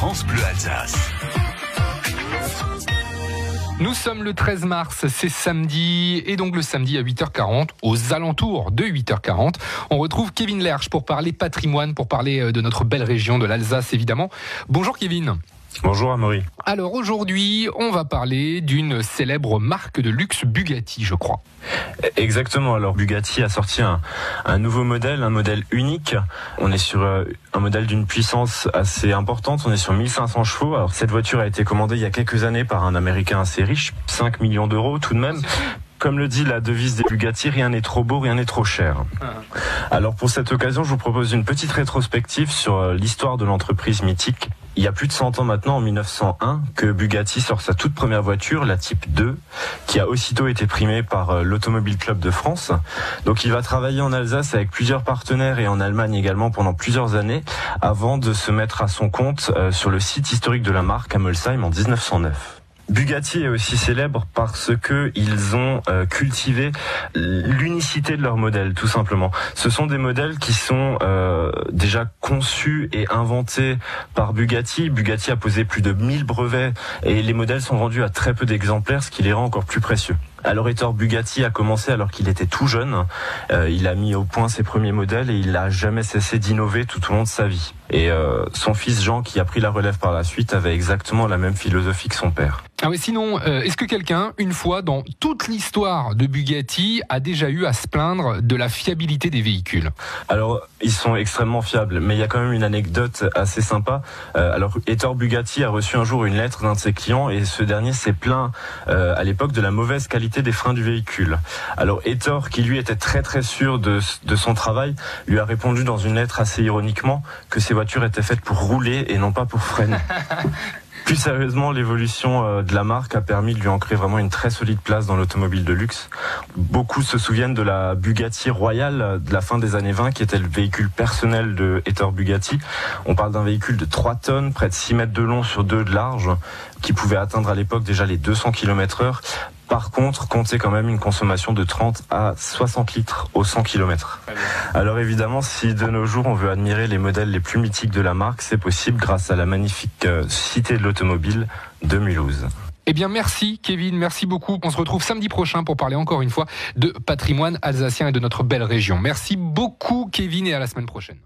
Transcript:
France Bleu Alsace. Nous sommes le 13 mars, c'est samedi, et donc le samedi à 8h40, aux alentours de 8h40, on retrouve Kevin Lerche pour parler patrimoine, pour parler euh, de notre belle région de l'Alsace évidemment. Bonjour Kevin. Bonjour Amaury. Alors aujourd'hui, on va parler d'une célèbre marque de luxe Bugatti, je crois. Exactement. Alors Bugatti a sorti un, un nouveau modèle, un modèle unique. On est sur euh, un modèle d'une puissance assez importante. On est sur 1500 chevaux. Alors cette voiture a été commandée il y a quelques années par un Américain assez riche, 5 millions d'euros tout de même. Comme le dit la devise des Bugatti, rien n'est trop beau, rien n'est trop cher. Alors pour cette occasion, je vous propose une petite rétrospective sur euh, l'histoire de l'entreprise mythique. Il y a plus de 100 ans maintenant, en 1901, que Bugatti sort sa toute première voiture, la Type 2, qui a aussitôt été primée par euh, l'Automobile Club de France. Donc il va travailler en Alsace avec plusieurs partenaires et en Allemagne également pendant plusieurs années, avant de se mettre à son compte euh, sur le site historique de la marque à Molsheim en 1909. Bugatti est aussi célèbre parce que ils ont euh, cultivé l'unicité de leur modèle, tout simplement. Ce sont des modèles qui sont euh, déjà conçus et inventés par Bugatti. Bugatti a posé plus de 1000 brevets et les modèles sont vendus à très peu d'exemplaires, ce qui les rend encore plus précieux. Alors Ettore Bugatti a commencé alors qu'il était tout jeune. Euh, il a mis au point ses premiers modèles et il n'a jamais cessé d'innover tout au long de sa vie. Et euh, son fils Jean, qui a pris la relève par la suite, avait exactement la même philosophie que son père. Ah oui, sinon, euh, est-ce que quelqu'un, une fois dans toute l'histoire de Bugatti, a déjà eu à se plaindre de la fiabilité des véhicules? Alors, ils sont extrêmement fiables, mais il y a quand même une anecdote assez sympa. Euh, alors, Ettore Bugatti a reçu un jour une lettre d'un de ses clients et ce dernier s'est plaint euh, à l'époque de la mauvaise qualité des freins du véhicule. Alors, Ettore, qui lui était très très sûr de, de son travail, lui a répondu dans une lettre assez ironiquement que ses voitures étaient faites pour rouler et non pas pour freiner. Plus sérieusement, l'évolution euh, de la marque a permis de lui ancrer vraiment une très solide place dans l'automobile de luxe. Beaucoup se souviennent de la Bugatti Royale de la fin des années 20 qui était le véhicule personnel de Ettore Bugatti. On parle d'un véhicule de 3 tonnes, près de 6 mètres de long sur 2 de large, qui pouvait atteindre à l'époque déjà les 200 km heure. Par contre, comptez quand même une consommation de 30 à 60 litres au 100 km. Alors évidemment, si de nos jours on veut admirer les modèles les plus mythiques de la marque, c'est possible grâce à la magnifique euh, cité de l'automobile de Mulhouse. Eh bien, merci Kevin, merci beaucoup. On se retrouve samedi prochain pour parler encore une fois de patrimoine alsacien et de notre belle région. Merci beaucoup Kevin et à la semaine prochaine.